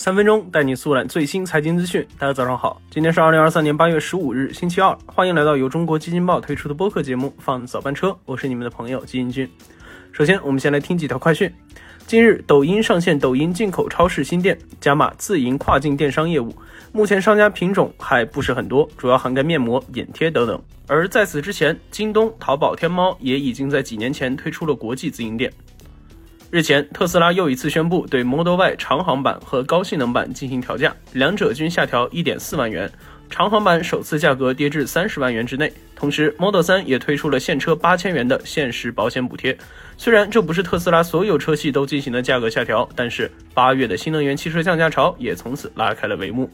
三分钟带你速览最新财经资讯。大家早上好，今天是二零二三年八月十五日，星期二。欢迎来到由中国基金报推出的播客节目《放早班车》，我是你们的朋友基金君。首先，我们先来听几条快讯。近日，抖音上线抖音进口超市新店，加码自营跨境电商业务。目前商家品种还不是很多，主要涵盖面膜、眼贴等等。而在此之前，京东、淘宝、天猫也已经在几年前推出了国际自营店。日前，特斯拉又一次宣布对 Model Y 长航版和高性能版进行调价，两者均下调1.4万元，长航版首次价格跌至30万元之内。同时，Model 3也推出了现车8000元的限时保险补贴。虽然这不是特斯拉所有车系都进行的价格下调，但是八月的新能源汽车降价潮也从此拉开了帷幕。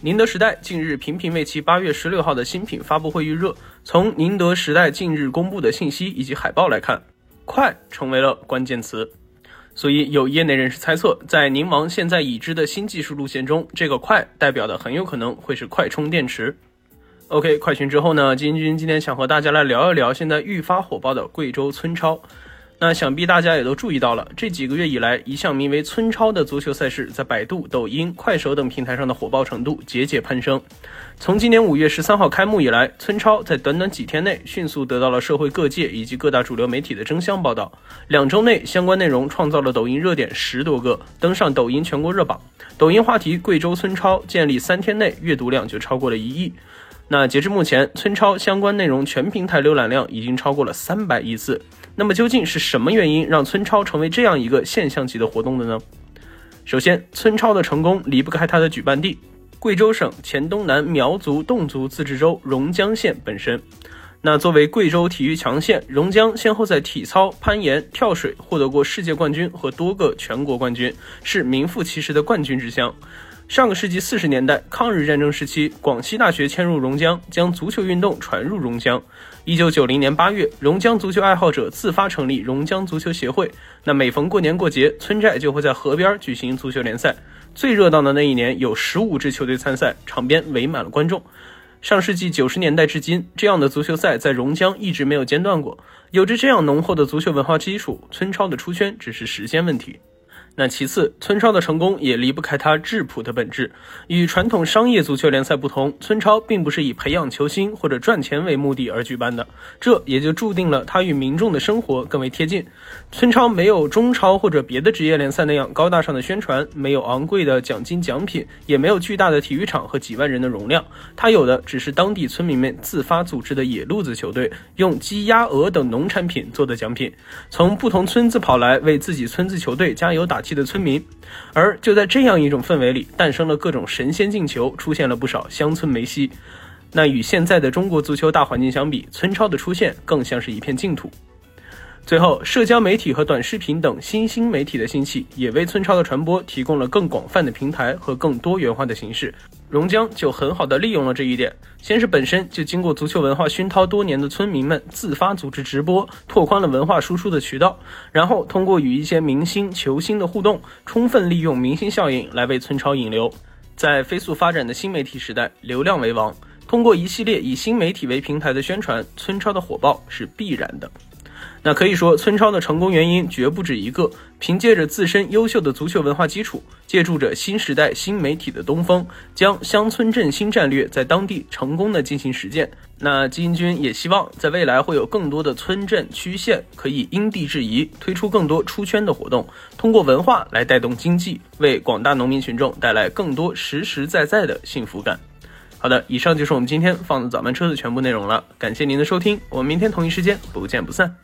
宁德时代近日频频为其八月十六号的新品发布会预热。从宁德时代近日公布的信息以及海报来看。快成为了关键词，所以有业内人士猜测，在宁王现在已知的新技术路线中，这个快代表的很有可能会是快充电池。OK，快讯之后呢，金军今天想和大家来聊一聊现在愈发火爆的贵州村超。那想必大家也都注意到了，这几个月以来，一项名为“村超”的足球赛事在百度、抖音、快手等平台上的火爆程度节节攀升。从今年五月十三号开幕以来，村超在短短几天内迅速得到了社会各界以及各大主流媒体的争相报道。两周内，相关内容创造了抖音热点十多个，登上抖音全国热榜。抖音话题“贵州村超”建立三天内阅读量就超过了一亿。那截至目前，村超相关内容全平台浏览量已经超过了三百亿次。那么究竟是什么原因让村超成为这样一个现象级的活动的呢？首先，村超的成功离不开它的举办地——贵州省黔东南苗族侗族自治州榕江县本身。那作为贵州体育强县，榕江先后在体操、攀岩、跳水获得过世界冠军和多个全国冠军，是名副其实的冠军之乡。上个世纪四十年代，抗日战争时期，广西大学迁入榕江，将足球运动传入榕江。一九九零年八月，榕江足球爱好者自发成立榕江足球协会。那每逢过年过节，村寨就会在河边举行足球联赛。最热闹的那一年，有十五支球队参赛，场边围满了观众。上世纪九十年代至今，这样的足球赛在榕江一直没有间断过。有着这样浓厚的足球文化基础，村超的出圈只是时间问题。那其次，村超的成功也离不开它质朴的本质。与传统商业足球联赛不同，村超并不是以培养球星或者赚钱为目的而举办的，这也就注定了它与民众的生活更为贴近。村超没有中超或者别的职业联赛那样高大上的宣传，没有昂贵的奖金奖品，也没有巨大的体育场和几万人的容量。它有的只是当地村民们自发组织的野路子球队，用鸡、鸭、鹅等农产品做的奖品，从不同村子跑来为自己村子球队加油打。气的村民，而就在这样一种氛围里，诞生了各种神仙进球，出现了不少乡村梅西。那与现在的中国足球大环境相比，村超的出现更像是一片净土。最后，社交媒体和短视频等新兴媒体的兴起，也为村超的传播提供了更广泛的平台和更多元化的形式。榕江就很好的利用了这一点，先是本身就经过足球文化熏陶多年的村民们自发组织直播，拓宽了文化输出的渠道，然后通过与一些明星球星的互动，充分利用明星效应来为村超引流。在飞速发展的新媒体时代，流量为王，通过一系列以新媒体为平台的宣传，村超的火爆是必然的。那可以说，村超的成功原因绝不止一个。凭借着自身优秀的足球文化基础，借助着新时代新媒体的东风，将乡村振兴战略在当地成功的进行实践。那基金君也希望在未来会有更多的村镇区县可以因地制宜推出更多出圈的活动，通过文化来带动经济，为广大农民群众带来更多实实在在的幸福感。好的，以上就是我们今天放的早班车的全部内容了，感谢您的收听，我们明天同一时间不见不散。